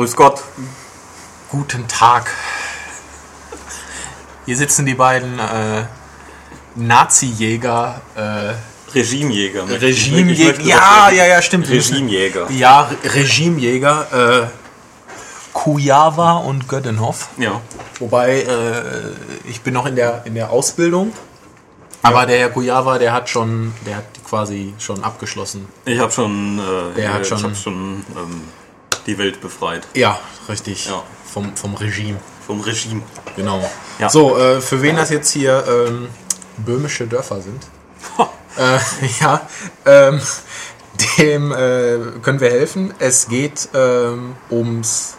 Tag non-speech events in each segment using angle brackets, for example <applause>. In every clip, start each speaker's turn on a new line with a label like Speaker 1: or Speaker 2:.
Speaker 1: Grüß Gott.
Speaker 2: Guten Tag. Hier sitzen die beiden äh, Nazi-Jäger. Äh,
Speaker 1: Regimejäger.
Speaker 2: Regimejäger. Ja, ja, ja, stimmt.
Speaker 1: Regimejäger.
Speaker 2: Ja, Re- Regimejäger. Äh, Kujawa und Göttenhoff.
Speaker 1: Ja.
Speaker 2: Wobei, äh, ich bin noch in der, in der Ausbildung. Aber der Herr Kujawa, der hat schon, der hat quasi schon abgeschlossen.
Speaker 1: Ich habe schon, äh,
Speaker 2: Der hat
Speaker 1: ich
Speaker 2: schon-
Speaker 1: hab schon ähm, die Welt befreit.
Speaker 2: Ja, richtig.
Speaker 1: Ja.
Speaker 2: Vom, vom Regime.
Speaker 1: Vom Regime.
Speaker 2: Genau.
Speaker 1: Ja.
Speaker 2: So, äh, für wen das jetzt hier ähm, böhmische Dörfer sind, äh, <laughs> ja, ähm, dem äh, können wir helfen. Es geht ähm, ums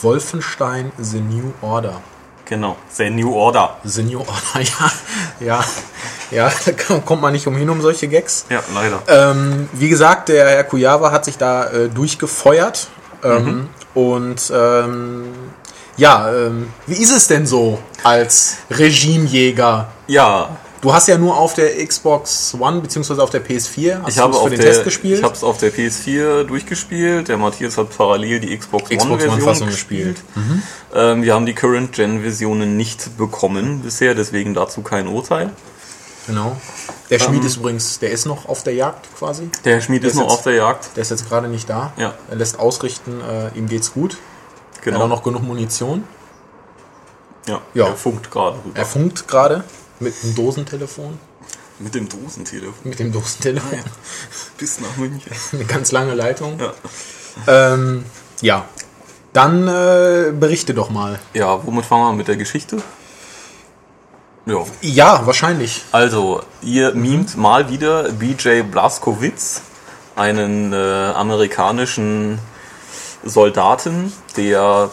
Speaker 2: Wolfenstein The New Order.
Speaker 1: Genau. The New Order.
Speaker 2: The New Order, <laughs> ja, ja, ja, da kommt man nicht umhin um solche Gags.
Speaker 1: Ja, leider.
Speaker 2: Ähm, wie gesagt, der Herr Kujawa hat sich da äh, durchgefeuert. Ähm, Und ähm, ja, ähm, wie ist es denn so als Regimejäger?
Speaker 1: Ja,
Speaker 2: Du hast ja nur auf der Xbox One bzw. auf der PS4 hast
Speaker 1: ich habe
Speaker 2: für den
Speaker 1: der,
Speaker 2: Test gespielt.
Speaker 1: ich habe es auf der PS4 durchgespielt. Der Matthias hat parallel die Xbox,
Speaker 2: Xbox
Speaker 1: One-Version
Speaker 2: One-Fassung
Speaker 1: gespielt.
Speaker 2: gespielt. Mhm.
Speaker 1: Ähm, wir haben die Current-Gen-Versionen nicht bekommen bisher, deswegen dazu kein Urteil.
Speaker 2: genau. Der Schmied
Speaker 1: Ähm,
Speaker 2: ist übrigens, der ist noch auf der Jagd quasi.
Speaker 1: Der Schmied
Speaker 2: Der
Speaker 1: ist
Speaker 2: ist
Speaker 1: noch
Speaker 2: jetzt-
Speaker 1: auf der Jagd.
Speaker 2: Der ist jetzt gerade nicht da.
Speaker 1: Ja.
Speaker 2: Er lässt ausrichten, äh, ihm geht's gut. Er hat
Speaker 1: Genau.
Speaker 2: auch noch genug Munition.
Speaker 1: ja.
Speaker 2: Ja.
Speaker 1: Er funkt gerade.
Speaker 2: Er funkt gerade mit einem Dosentelefon.
Speaker 1: Mit dem Dosentelefon.
Speaker 2: Mit dem Dosentelefon.
Speaker 1: Bis nach München. <laughs>
Speaker 2: Eine ganz lange Leitung.
Speaker 1: Ja.
Speaker 2: Ähm, ja. Dann äh, berichte doch mal.
Speaker 1: Ja, womit fangen wir mit der Geschichte? Ja.
Speaker 2: Ja, wahrscheinlich.
Speaker 1: Also, ihr mimt mal wieder BJ Blazkowicz, einen äh, amerikanischen Soldaten, der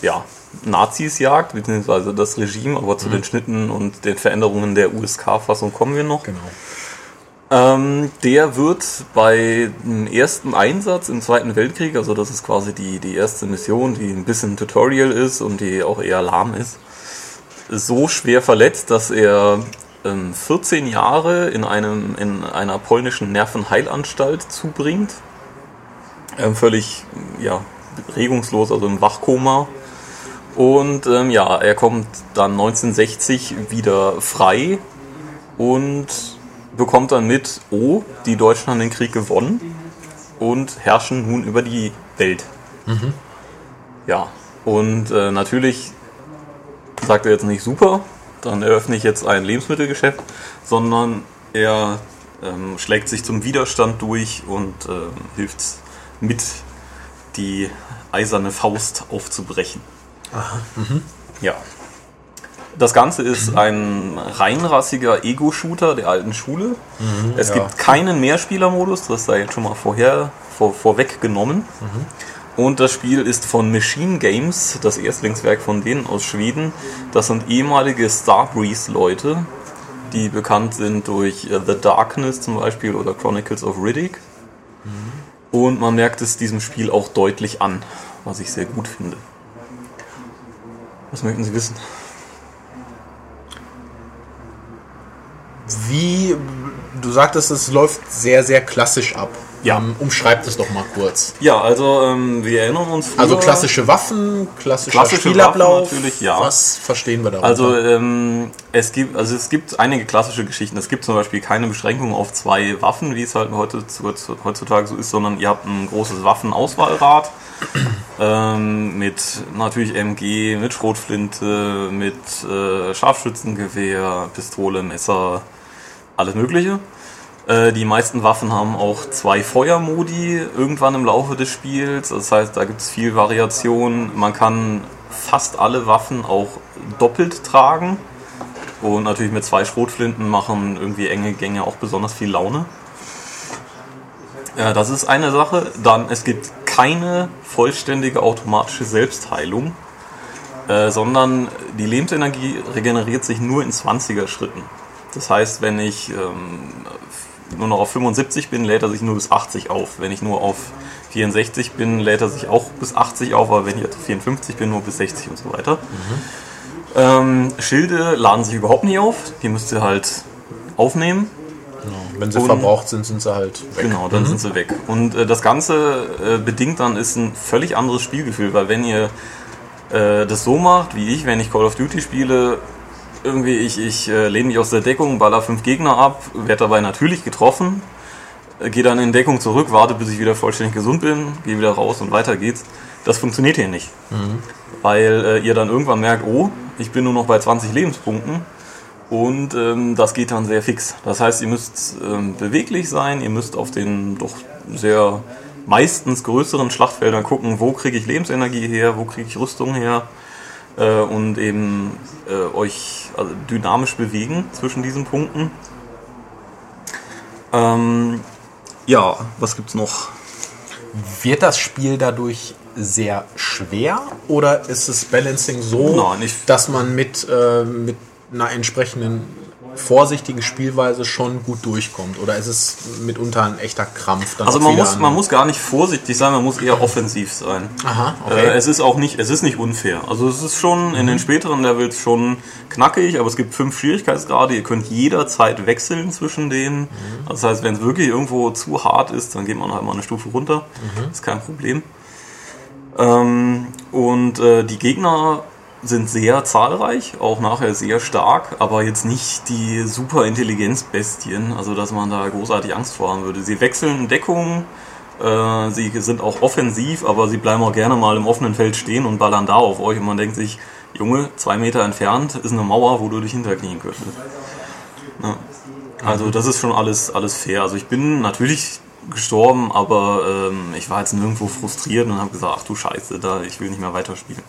Speaker 1: ja, Nazis jagt, beziehungsweise das Regime, aber zu den Schnitten und den Veränderungen der USK-Fassung kommen wir noch.
Speaker 2: Genau.
Speaker 1: Ähm, der wird bei dem ersten Einsatz im Zweiten Weltkrieg, also das ist quasi die, die erste Mission, die ein bisschen Tutorial ist und die auch eher lahm ist, so schwer verletzt, dass er ähm, 14 Jahre in, einem, in einer polnischen Nervenheilanstalt zubringt. Ähm, völlig ja, regungslos, also im Wachkoma. Und ähm, ja, er kommt dann 1960 wieder frei und bekommt dann mit, oh, die Deutschen haben den Krieg gewonnen und herrschen nun über die Welt. Ja, und äh, natürlich sagt er jetzt nicht super, dann eröffne ich jetzt ein Lebensmittelgeschäft, sondern er ähm, schlägt sich zum Widerstand durch und ähm, hilft mit, die eiserne Faust aufzubrechen. Ja. Das Ganze ist ein reinrassiger Ego-Shooter der alten Schule. es
Speaker 2: ja.
Speaker 1: gibt keinen Mehrspielermodus, das sei jetzt schon mal vorher vor, vorweggenommen. Und das Spiel ist von Machine Games, das Erstlingswerk von denen aus Schweden. Das sind ehemalige Starbreeze-Leute, die bekannt sind durch äh, The Darkness zum Beispiel oder Chronicles of Riddick. Und man merkt es diesem Spiel auch deutlich an, was ich sehr gut finde. Was möchten Sie wissen?
Speaker 2: Wie, du sagtest, es läuft sehr, sehr klassisch ab.
Speaker 1: Ja.
Speaker 2: Ähm, umschreib das doch mal kurz.
Speaker 1: Ja, also ähm, wir erinnern uns früher,
Speaker 2: Also klassische Waffen, klassischer
Speaker 1: Klassische
Speaker 2: Spielablauf.
Speaker 1: Waffen natürlich, ja.
Speaker 2: Was verstehen wir darunter?
Speaker 1: Also ähm, es gibt also es gibt einige klassische Geschichten. Es gibt zum Beispiel keine Beschränkung auf zwei Waffen, wie es halt heute, heutzutage so ist, sondern ihr habt ein großes Waffenauswahlrad <clears throat> ähm, mit natürlich MG, mit Schrotflinte, mit äh, Scharfschützengewehr, Pistole, Messer, alles Mögliche. Äh, Die meisten Waffen haben auch zwei Feuermodi irgendwann im Laufe des Spiels. Das heißt, da gibt es viel Variation. Man kann fast alle Waffen auch doppelt tragen. Und natürlich mit zwei Schrotflinten machen irgendwie enge Gänge auch besonders viel Laune. Ja, das ist eine Sache. Dann, es gibt keine vollständige automatische Selbstheilung, äh, sondern die Lebensenergie regeneriert sich nur in 20er Schritten. Das heißt, wenn ich ähm, nur noch auf 75 bin, lädt er sich nur bis 80 auf. Wenn ich nur auf 64 bin, lädt er sich auch bis 80 auf, aber wenn ich auf 54 bin, nur bis 60 und so weiter. Ähm, Schilde laden sich überhaupt nicht auf, die müsst ihr halt aufnehmen.
Speaker 2: Wenn sie
Speaker 1: Und-
Speaker 2: verbraucht sind, sind sie halt weg.
Speaker 1: Genau, dann sind sie weg. Und äh, das Ganze äh, bedingt dann ist ein völlig anderes Spielgefühl, weil wenn ihr äh, das so macht, wie ich, wenn ich Call of Duty spiele, irgendwie ich, ich äh, lehne mich aus der Deckung, baller fünf Gegner ab, werde dabei natürlich getroffen, äh, gehe dann in Deckung zurück, warte, bis ich wieder vollständig gesund bin, gehe wieder raus und weiter geht's. Das funktioniert hier nicht. Weil äh, ihr dann irgendwann merkt, oh, ich bin nur noch bei 20 Lebenspunkten und ähm, das geht dann sehr fix. Das heißt, ihr müsst ähm, beweglich sein, ihr müsst auf den doch sehr meistens größeren Schlachtfeldern gucken, wo kriege ich Lebensenergie her, wo kriege ich Rüstung her äh, und eben äh, euch also dynamisch bewegen zwischen diesen Punkten. Ähm, ja, was gibt's noch?
Speaker 2: Wird das Spiel dadurch sehr schwer oder ist das Balancing so,
Speaker 1: Nein,
Speaker 2: dass man mit, äh, mit einer entsprechenden vorsichtigen Spielweise schon gut durchkommt? Oder ist es mitunter ein echter Krampf?
Speaker 1: Also man muss,
Speaker 2: an-
Speaker 1: man muss gar nicht vorsichtig sein, man muss eher offensiv sein.
Speaker 2: Aha,
Speaker 1: Äh,
Speaker 2: okay.
Speaker 1: es ist auch nicht, es ist nicht unfair. Also es ist schon in den späteren Levels schon knackig, aber es gibt fünf Schwierigkeitsgrade. Ihr könnt jederzeit wechseln zwischen denen. Das heißt, wenn es wirklich irgendwo zu hart ist, dann geht man halt mal eine Stufe runter. Ist kein Problem. Ähm, und äh, die Gegner sind sehr zahlreich, auch nachher sehr stark, aber jetzt nicht die super Intelligenzbestien, also dass man da großartig Angst vor haben würde. Sie wechseln Deckungen, äh, sie sind auch offensiv, aber sie bleiben auch gerne mal im offenen Feld stehen und ballern da auf euch und man denkt sich, Junge, zwei Meter entfernt ist eine Mauer, wo du dich hinterknien könntest. Ja. Also das ist schon alles, alles fair. Also ich bin natürlich gestorben, aber ähm, ich war jetzt nirgendwo frustriert und habe gesagt, ach du Scheiße, da ich will nicht mehr weiterspielen.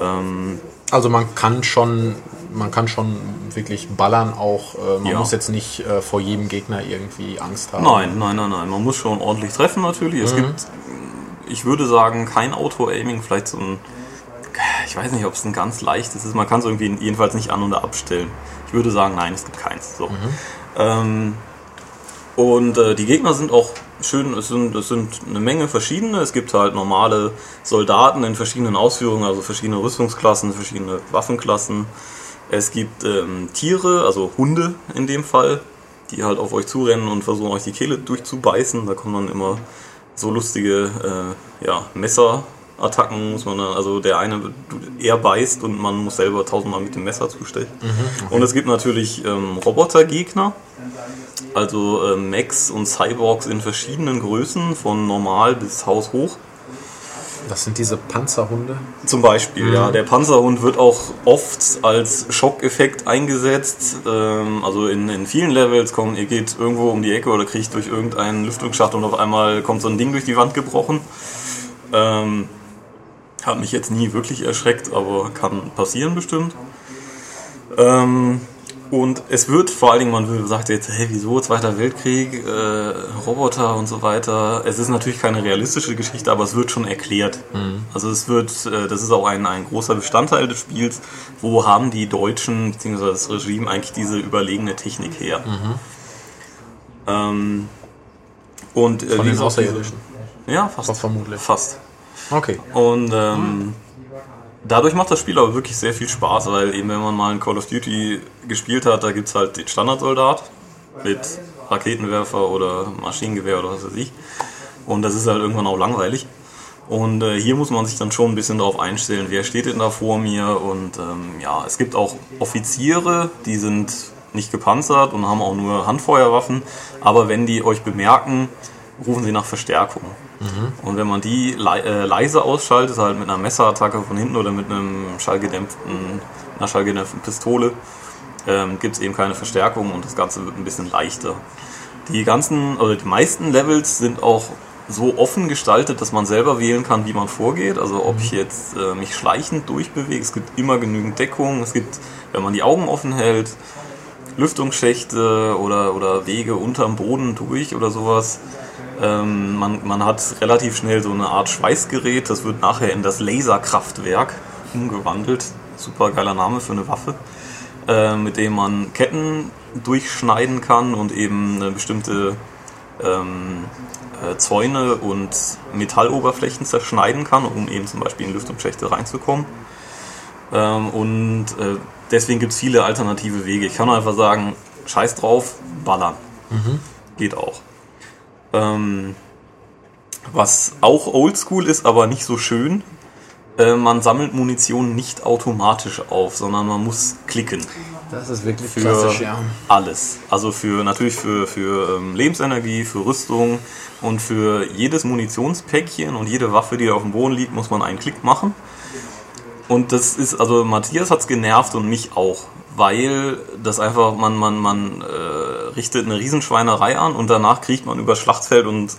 Speaker 1: Ähm,
Speaker 2: Also man kann schon, man kann schon wirklich ballern auch. Äh, man
Speaker 1: Ja.
Speaker 2: muss jetzt nicht äh, vor jedem Gegner irgendwie Angst haben.
Speaker 1: nein, nein, nein, nein. Man muss schon ordentlich treffen natürlich. Es gibt, ich würde sagen, kein Auto-Aiming, vielleicht so ein, ich weiß nicht, ob es ein ganz leichtes ist. Man kann es irgendwie jedenfalls nicht an- oder abstellen. Ich würde sagen, nein, es gibt keins. So. Ähm, und äh, die Gegner sind auch schön, es sind, es sind eine Menge verschiedene. Es gibt halt normale Soldaten in verschiedenen Ausführungen, also verschiedene Rüstungsklassen, verschiedene Waffenklassen. Es gibt ähm, Tiere, also Hunde in dem Fall, die halt auf euch zurennen und versuchen euch die Kehle durchzubeißen. Da kommen dann immer so lustige äh, ja, Messerattacken, muss man dann, also der eine, er beißt und man muss selber tausendmal mit dem Messer zustechen. Und es gibt natürlich ähm, Robotergegner, also äh, Mechs und Cyborgs in verschiedenen Größen, von normal bis haushoch.
Speaker 2: Das sind diese Panzerhunde.
Speaker 1: Zum Beispiel, ja. Der Panzerhund wird auch oft als Schockeffekt eingesetzt. Ähm, also in, in vielen Levels kommt, ihr geht irgendwo um die Ecke oder kriegt durch irgendeinen Lüftungsschacht und auf einmal kommt so ein Ding durch die Wand gebrochen. Ähm, hat mich jetzt nie wirklich erschreckt, aber kann passieren bestimmt. Ähm, und es wird vor allen Dingen, man sagt jetzt, hey, wieso Zweiter Weltkrieg, äh, Roboter und so weiter. Es ist natürlich keine realistische Geschichte, aber es wird schon erklärt. Also es wird, äh, das ist auch ein, ein großer Bestandteil des Spiels. Wo haben die Deutschen bzw. das Regime eigentlich diese überlegene Technik her? Ähm, und äh,
Speaker 2: Von den Außerirdischen.
Speaker 1: Ja, fast.
Speaker 2: Vermutlich.
Speaker 1: Fast.
Speaker 2: Okay.
Speaker 1: Und ähm, dadurch macht das Spiel aber wirklich sehr viel Spaß, weil eben wenn man mal ein Call of Duty gespielt hat, da gibt es halt den Standardsoldat mit Raketenwerfer oder Maschinengewehr oder was weiß ich. Und das ist halt irgendwann auch langweilig. Und äh, hier muss man sich dann schon ein bisschen darauf einstellen, wer steht denn da vor mir. Und ähm, ja, es gibt auch Offiziere, die sind nicht gepanzert und haben auch nur Handfeuerwaffen. Aber wenn die euch bemerken, rufen sie nach Verstärkung. Und wenn man die lei äh, leise ausschaltet, halt mit einer Messerattacke von hinten oder mit einem schallgedämpften, einer schallgedämpften Pistole, ähm, gibt es eben keine Verstärkung und das Ganze wird ein bisschen leichter. Die ganzen, oder die meisten Levels sind auch so offen gestaltet, dass man selber wählen kann, wie man vorgeht. Also ob ich jetzt äh, mich schleichend durchbewege, es gibt immer genügend Deckung, es gibt, wenn man die Augen offen hält, Lüftungsschächte oder, oder Wege unterm Boden durch oder sowas. Ähm, man, man hat relativ schnell so eine Art Schweißgerät, das wird nachher in das Laserkraftwerk umgewandelt. Super geiler Name für eine Waffe, äh, mit dem man Ketten durchschneiden kann und eben eine bestimmte ähm, äh, Zäune und Metalloberflächen zerschneiden kann, um eben zum Beispiel in Lüftungsschächte reinzukommen. Ähm, und äh, deswegen gibt es viele alternative Wege. Ich kann nur einfach sagen, scheiß drauf, ballern. Geht auch. Ähm, was auch oldschool ist, aber nicht so schön, äh, man sammelt Munition nicht automatisch auf, sondern man muss klicken.
Speaker 2: Das ist wirklich
Speaker 1: Für
Speaker 2: klassisch, ja.
Speaker 1: alles. Also für natürlich für, für ähm, Lebensenergie, für Rüstung und für jedes Munitionspäckchen und jede Waffe, die da auf dem Boden liegt, muss man einen Klick machen. Und das ist, also Matthias hat's genervt und mich auch, weil das einfach, man, man, man äh, richtet eine Riesenschweinerei an und danach kriegt man übers Schlachtfeld und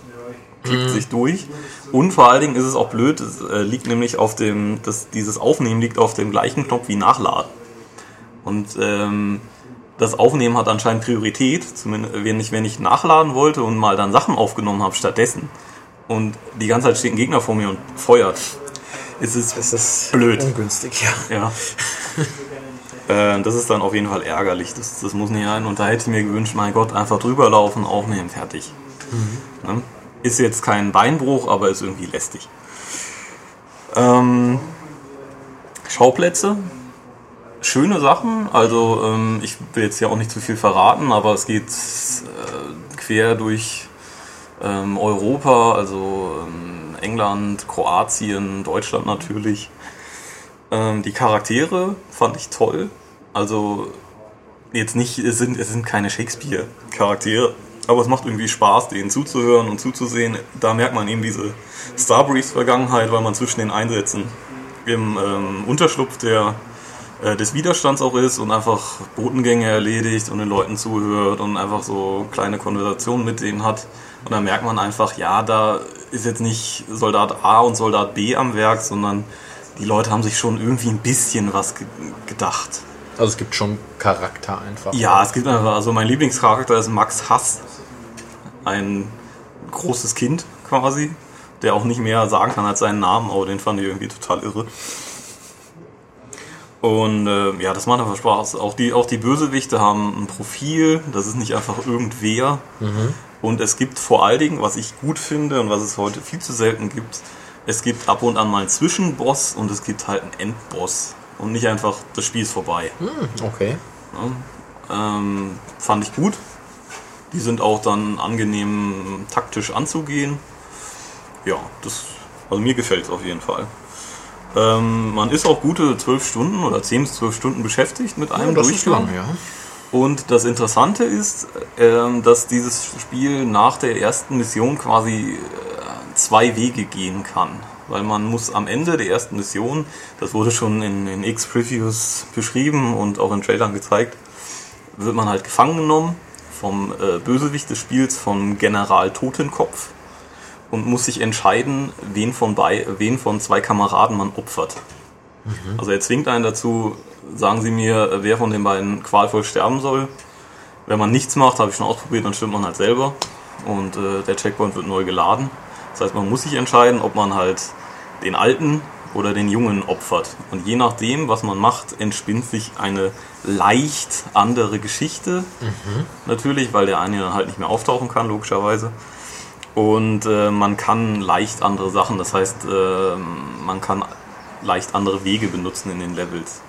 Speaker 1: klickt sich durch. Und vor allen Dingen ist es auch blöd, es äh, liegt nämlich auf dem, das, dieses Aufnehmen liegt auf dem gleichen Knopf wie Nachladen. Und ähm, das Aufnehmen hat anscheinend Priorität, zumindest wenn ich, wenn ich nachladen wollte und mal dann Sachen aufgenommen habe stattdessen. Und die ganze Zeit steht ein Gegner vor mir und feuert. Ist es
Speaker 2: Das ist
Speaker 1: blöd.
Speaker 2: ungünstig, ja.
Speaker 1: Ja. <laughs> äh, das ist dann auf jeden Fall ärgerlich. Das, das muss nicht sein. Und da hätte ich mir gewünscht, mein Gott, einfach drüber laufen, aufnehmen, fertig. Ne? Ist jetzt kein Beinbruch, aber ist irgendwie lästig. Ähm, Schauplätze. Schöne Sachen. Also ähm, ich will jetzt ja auch nicht zu viel verraten, aber es geht äh, quer durch ähm, Europa, also ähm, England, Kroatien, Deutschland natürlich. Ähm, die Charaktere fand ich toll. Also jetzt nicht, es sind, es sind keine Shakespeare-Charaktere, aber es macht irgendwie Spaß, denen zuzuhören und zuzusehen. Da merkt man eben diese Starbreeze-Vergangenheit, weil man zwischen den Einsätzen im ähm, Unterschlupf der, äh, des Widerstands auch ist und einfach Botengänge erledigt und den Leuten zuhört und einfach so kleine Konversationen mit denen hat. Und dann merkt man einfach, ja, da ist jetzt nicht Soldat A und Soldat B am Werk, sondern die Leute haben sich schon irgendwie ein bisschen was ge gedacht.
Speaker 2: Also es gibt schon Charakter einfach.
Speaker 1: Ja, es gibt einfach, also mein Lieblingscharakter ist Max Hass. Ein großes Kind quasi, der auch nicht mehr sagen kann als seinen Namen, aber den fand ich irgendwie total irre. Und äh, ja, das macht einfach Spaß. Auch die, auch die Bösewichte haben ein Profil, das ist nicht einfach irgendwer. Und es gibt vor allen Dingen, was ich gut finde und was es heute viel zu selten gibt, es gibt ab und an mal einen Zwischenboss und es gibt halt einen Endboss. Und nicht einfach, das Spiel ist vorbei.
Speaker 2: Hm, okay.
Speaker 1: Ähm, fand ich gut. Die sind auch dann angenehm taktisch anzugehen. Ja, das, also mir gefällt es auf jeden Fall. Ähm, man ist auch gute zwölf Stunden oder 10 bis 12 Stunden beschäftigt mit einem
Speaker 2: Ja, das ist
Speaker 1: Durchgang.
Speaker 2: lang, ja.
Speaker 1: Und das Interessante ist, ähm, dass dieses Spiel nach der ersten Mission quasi äh, zwei Wege gehen kann. Weil man muss am Ende der ersten Mission, das wurde schon in, in X-Previews beschrieben und auch in Trailern gezeigt, wird man halt gefangen genommen vom äh, Bösewicht des Spiels, vom General Totenkopf und muss sich entscheiden, wen von, bei, wen von zwei Kameraden man opfert. Also er zwingt einen dazu, sagen Sie mir, wer von den beiden qualvoll sterben soll. Wenn man nichts macht, habe ich schon ausprobiert, dann stimmt man halt selber und äh, der Checkpoint wird neu geladen. Das heißt, man muss sich entscheiden, ob man halt den alten oder den jungen opfert. Und je nachdem, was man macht, entspinnt sich eine leicht andere Geschichte. Natürlich, weil der eine dann halt nicht mehr auftauchen kann, logischerweise. Und äh, man kann leicht andere Sachen, das heißt, äh, man kann leicht andere Wege benutzen in den Levels.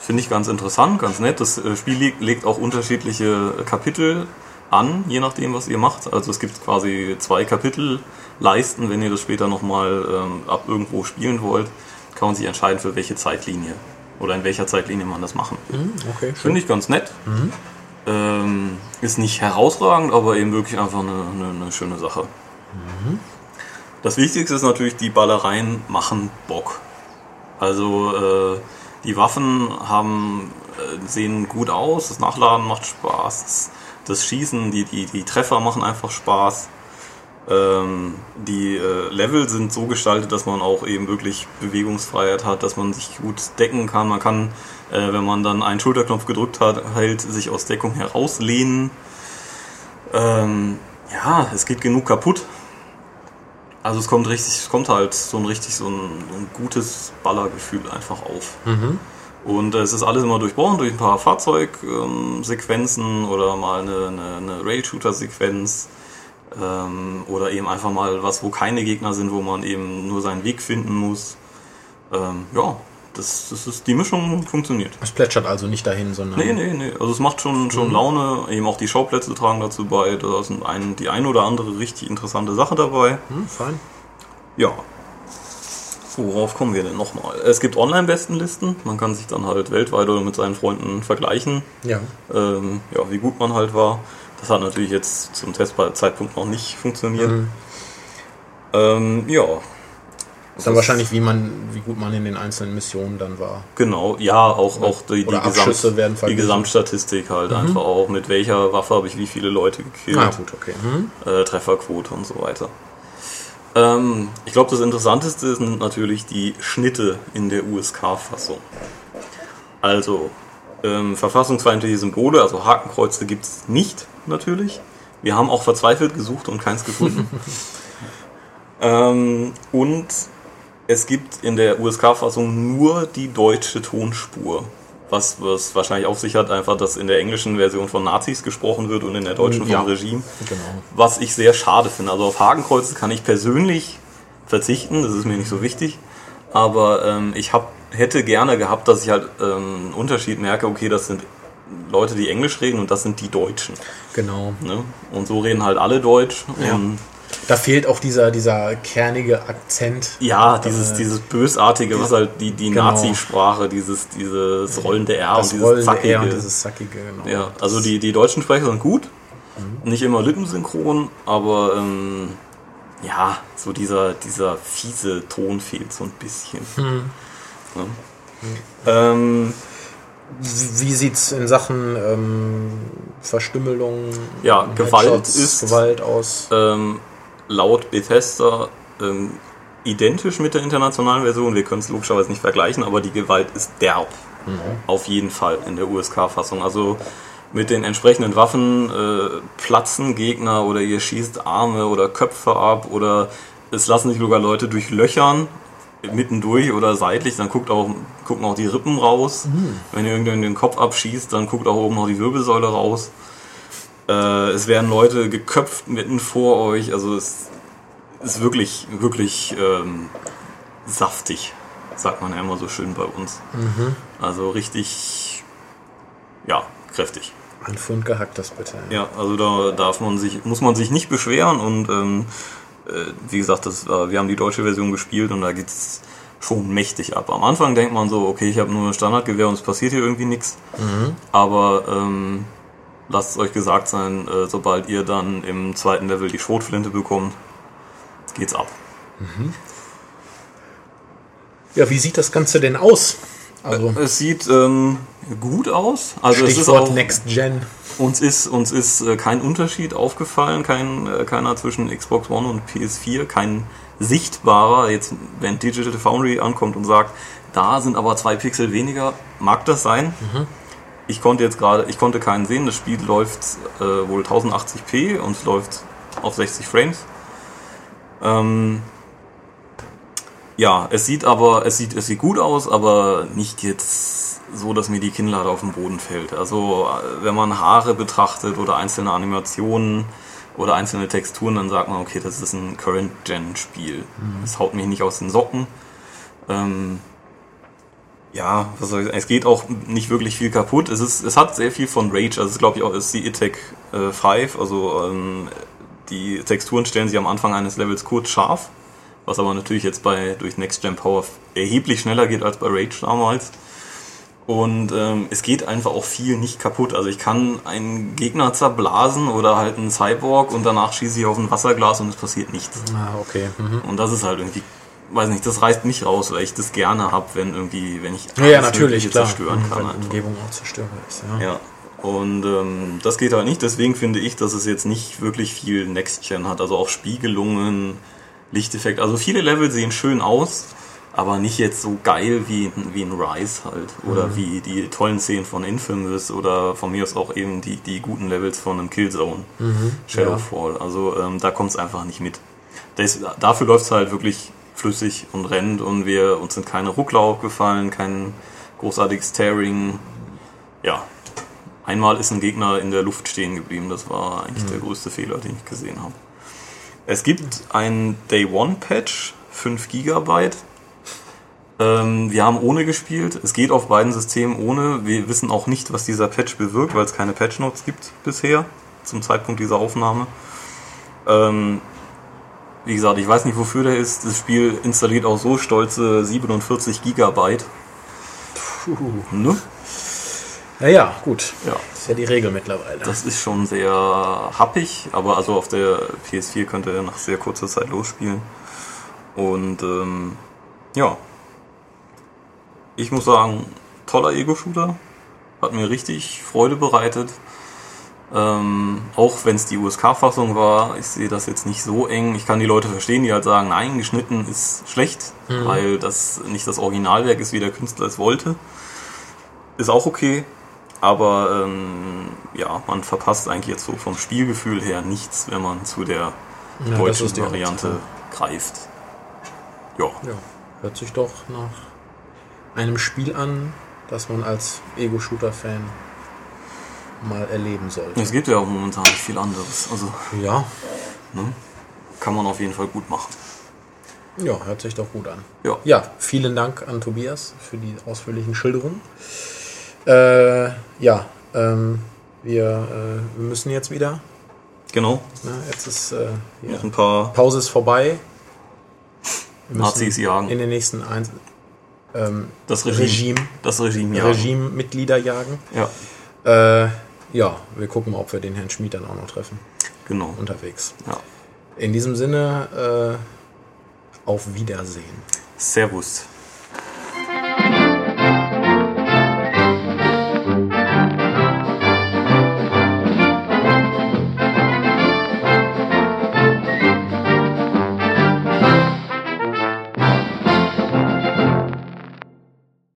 Speaker 1: Finde ich ganz interessant, ganz nett. Das äh, Spiel legt, auch unterschiedliche Kapitel an, je nachdem, was ihr macht. Also es gibt quasi zwei Kapitelleisten, wenn ihr das später nochmal ähm, ab irgendwo spielen wollt, kann man sich entscheiden, für welche Zeitlinie oder in welcher Zeitlinie man das machen will.
Speaker 2: Hm, okay.
Speaker 1: Finde ich ganz nett. Ähm, ist nicht herausragend, aber eben wirklich einfach eine, eine, eine schöne Sache. Das Wichtigste ist natürlich, die Ballereien machen Bock. Also äh, die Waffen haben, äh, sehen gut aus, das Nachladen macht Spaß, das, Schießen, die, die, die Treffer machen einfach Spaß. Ähm, die äh, Level sind so gestaltet, dass man auch eben wirklich Bewegungsfreiheit hat, dass man sich gut decken kann. Man kann, äh, wenn man dann einen Schulterknopf gedrückt hat, halt sich aus Deckung herauslehnen. Ähm, ja, es geht genug kaputt. Also es kommt richtig, es kommt halt so ein richtig so ein, so ein gutes Ballergefühl einfach auf. Und es ist alles immer durchbrochen durch ein paar Fahrzeugsequenzen oder mal eine, eine, eine Rail-Shooter-Sequenz ähm, oder eben einfach mal was, wo keine Gegner sind, wo man eben nur seinen Weg finden muss. Ähm, ja, das, das ist, die Mischung funktioniert.
Speaker 2: Es plätschert also nicht dahin, sondern.
Speaker 1: Nee, nee, nee. Also es macht schon, schon Laune. Eben auch die Schauplätze tragen dazu bei. Da sind ein, die ein oder andere richtig interessante Sache dabei.
Speaker 2: Hm, fein.
Speaker 1: Ja. Worauf kommen wir denn nochmal? Es gibt Online-Bestenlisten. Man kann sich dann halt weltweit oder mit seinen Freunden vergleichen,
Speaker 2: Ja.
Speaker 1: ähm, ja, wie gut man halt war. Das hat natürlich jetzt zum Testzeitpunkt noch nicht funktioniert.
Speaker 2: Mhm.
Speaker 1: Ähm, ja,
Speaker 2: Ist dann wahrscheinlich, wie man, wie gut man in den einzelnen Missionen dann war.
Speaker 1: Genau, ja, auch, auch die, die,
Speaker 2: werden
Speaker 1: die. Gesamtstatistik halt einfach auch, mit welcher Waffe habe ich wie viele Leute gekillt,
Speaker 2: Ah, gut, okay. Mhm.
Speaker 1: äh, Trefferquote und so weiter. Ähm, ich glaube, das Interessanteste sind natürlich die Schnitte in der USK-Fassung. Also, ähm, verfassungsfeindliche Symbole, also Hakenkreuze gibt es nicht, natürlich. Wir haben auch verzweifelt gesucht und keins gefunden. <laughs> ähm, und es gibt in der USK-Fassung nur die deutsche Tonspur. Was, was wahrscheinlich auf sich hat, einfach, dass in der englischen Version von Nazis gesprochen wird und in der deutschen
Speaker 2: Ja.
Speaker 1: vom Regime.
Speaker 2: Genau.
Speaker 1: Was ich sehr schade finde. Also auf Hakenkreuze kann ich persönlich verzichten, das ist mir nicht so wichtig. Aber ähm, ich hab, hätte gerne gehabt, dass ich halt ähm, einen Unterschied merke, okay, das sind Leute, die Englisch reden und das sind die Deutschen.
Speaker 2: Genau.
Speaker 1: Ne? Und so reden halt alle Deutsch.
Speaker 2: Ja.
Speaker 1: Und
Speaker 2: Da fehlt auch dieser, dieser kernige Akzent.
Speaker 1: Ja, dieses,
Speaker 2: Äh,
Speaker 1: dieses Bösartige, was halt die, die
Speaker 2: Genau.
Speaker 1: Nazisprache, dieses, dieses rollende R
Speaker 2: Das
Speaker 1: und dieses
Speaker 2: rollende
Speaker 1: zackige.
Speaker 2: R und dieses zackige, genau.
Speaker 1: ja, also die, die deutschen Sprecher sind gut.
Speaker 2: Mhm.
Speaker 1: Nicht immer lippensynchron, aber ähm, ja, so dieser, dieser fiese Ton fehlt so ein bisschen.
Speaker 2: Mhm.
Speaker 1: Ja. Ähm,
Speaker 2: Wie wie sieht's in Sachen ähm, Verstümmelung,
Speaker 1: Ja, Gewalt
Speaker 2: Headshots,
Speaker 1: ist-
Speaker 2: Gewalt aus?
Speaker 1: ähm, laut Bethesda ähm, identisch mit der internationalen Version. Wir können es logischerweise nicht vergleichen, aber die Gewalt ist derb. Auf jeden Fall in der USK-Fassung. Also mit den entsprechenden Waffen äh, platzen Gegner oder ihr schießt Arme oder Köpfe ab oder es lassen sich sogar Leute durchlöchern mittendurch oder seitlich, dann guckt auch, gucken auch die Rippen raus. Wenn ihr irgendwann den Kopf abschießt, dann guckt auch oben noch die Wirbelsäule raus. Äh, es werden Leute geköpft mitten vor euch. Also es ist wirklich, wirklich ähm, saftig, sagt man ja immer so schön bei uns. Also richtig, ja, kräftig.
Speaker 2: Ein Pfund gehackt, das bitte.
Speaker 1: Ja, also da darf man sich, muss man sich nicht beschweren und ähm, äh, wie gesagt, das, war- wir haben die deutsche Version gespielt und da geht's schon mächtig ab. Am Anfang denkt man so, okay, ich habe nur ein Standardgewehr und es passiert hier irgendwie nichts. Aber ähm, lasst es euch gesagt sein, äh, sobald ihr dann im zweiten Level die Schrotflinte bekommt, geht's ab.
Speaker 2: Ja, wie sieht das Ganze denn aus? Also,
Speaker 1: Es sieht ähm, gut aus. Also es ist
Speaker 2: Stichwort
Speaker 1: auch,
Speaker 2: Next Gen.
Speaker 1: Uns ist, uns ist äh, kein Unterschied aufgefallen, kein, äh, keiner zwischen Xbox One und PS4, kein sichtbarer. Jetzt, wenn Digital Foundry ankommt und sagt, da sind aber zwei Pixel weniger, mag das sein. Ich konnte jetzt gerade, ich konnte keinen sehen. Das Spiel läuft äh, wohl 1080p und läuft auf 60 Frames. Ähm, ja, es sieht aber, es sieht, es sieht gut aus, aber nicht jetzt so, dass mir die Kinnlade auf den Boden fällt. Also, äh, wenn man Haare betrachtet oder einzelne Animationen oder einzelne Texturen, dann sagt man, okay, das ist ein Current-Gen-Spiel. Es haut mich nicht aus den Socken. Ähm, ja, was soll ich sagen? Es geht auch nicht wirklich viel kaputt. Es, ist, es hat sehr viel von Rage. Also, es glaube ich, auch ist die ITEC äh, 5. Also, ähm, die Texturen stellen sich am Anfang eines Levels kurz scharf. Was aber natürlich jetzt bei durch Next Gen Power erheblich schneller geht als bei Rage damals. Und ähm, es geht einfach auch viel nicht kaputt. Also ich kann einen Gegner zerblasen oder halt einen Cyborg und danach schieße ich auf ein Wasserglas und es passiert nichts.
Speaker 2: Ah, okay. Mhm.
Speaker 1: Und das ist halt irgendwie, weiß nicht, das reißt mich raus, weil ich das gerne hab, wenn irgendwie, wenn ich
Speaker 2: Ja, ja, natürlich, klar.
Speaker 1: zerstören
Speaker 2: Mhm,
Speaker 1: kann. Einfach.
Speaker 2: Umgebung auch zerstörbar ist, ja.
Speaker 1: Ja. Und ähm, das geht halt nicht, deswegen finde ich, dass es jetzt nicht wirklich viel Next-Gen hat. Also auch Spiegelungen, Lichteffekt. Also viele Level sehen schön aus, aber nicht jetzt so geil wie, wie ein Rise halt. Oder wie die tollen Szenen von Infamous oder von mir aus auch eben die, die guten Levels von einem Killzone, Shadowfall. Also ähm, da kommt es einfach nicht mit. Das, dafür läuft es halt wirklich flüssig und rennt und wir uns sind keine Ruckler aufgefallen, kein großartiges Tearing. Ja, einmal ist ein Gegner in der Luft stehen geblieben. Das war eigentlich der größte Fehler, den ich gesehen habe. Es gibt ein Day One Patch, 5 GB. Ähm, wir haben ohne gespielt. Es geht auf beiden Systemen ohne. Wir wissen auch nicht, was dieser Patch bewirkt, weil es keine Patch Notes gibt bisher zum Zeitpunkt dieser Aufnahme. Ähm, wie gesagt, ich weiß nicht, wofür der ist. Das Spiel installiert auch so stolze 47 Gigabyte.
Speaker 2: Puh.
Speaker 1: Ne?
Speaker 2: Naja, gut.
Speaker 1: Ja.
Speaker 2: Das ist ja die Regel mittlerweile.
Speaker 1: Das ist schon sehr happig, aber also auf der PS4 könnte er nach sehr kurzer Zeit losspielen. Und ähm, ja, ich muss sagen, toller Ego-Shooter. Hat mir richtig Freude bereitet. Ähm, auch wenn es die USK-Fassung war, ich sehe das jetzt nicht so eng. Ich kann die Leute verstehen, die halt sagen, nein, geschnitten ist schlecht, weil das nicht das Originalwerk ist, wie der Künstler es wollte. Ist auch okay, aber ähm, ja, man verpasst eigentlich jetzt so vom Spielgefühl her nichts, wenn man zu der
Speaker 2: Ja,
Speaker 1: deutschen Variante
Speaker 2: Hauptsache.
Speaker 1: greift. Ja,
Speaker 2: Ja, hört sich doch nach einem Spiel an, das man als Ego-Shooter-Fan mal erleben sollte.
Speaker 1: es gibt ja auch momentan nicht viel anderes. Also
Speaker 2: Ja,
Speaker 1: ne, kann man auf jeden Fall gut machen.
Speaker 2: ja, hört sich doch gut an.
Speaker 1: Ja,
Speaker 2: Ja, vielen Dank an Tobias für die ausführlichen Schilderungen. Äh, ja, ähm, wir, äh, wir müssen jetzt wieder.
Speaker 1: genau.
Speaker 2: Ne, jetzt ist äh, hier.
Speaker 1: Noch ein paar
Speaker 2: Pause ist vorbei.
Speaker 1: Nazis jagen.
Speaker 2: In den nächsten ein, ähm,
Speaker 1: Das Regime.
Speaker 2: Regime,
Speaker 1: Das Regime, ja.
Speaker 2: Regime-Mitglieder jagen.
Speaker 1: Ja,
Speaker 2: Äh, ja, wir gucken mal, ob wir den Herrn Schmid dann auch noch treffen.
Speaker 1: genau.
Speaker 2: Unterwegs.
Speaker 1: Ja.
Speaker 2: In diesem Sinne, äh, auf Wiedersehen.
Speaker 1: Servus.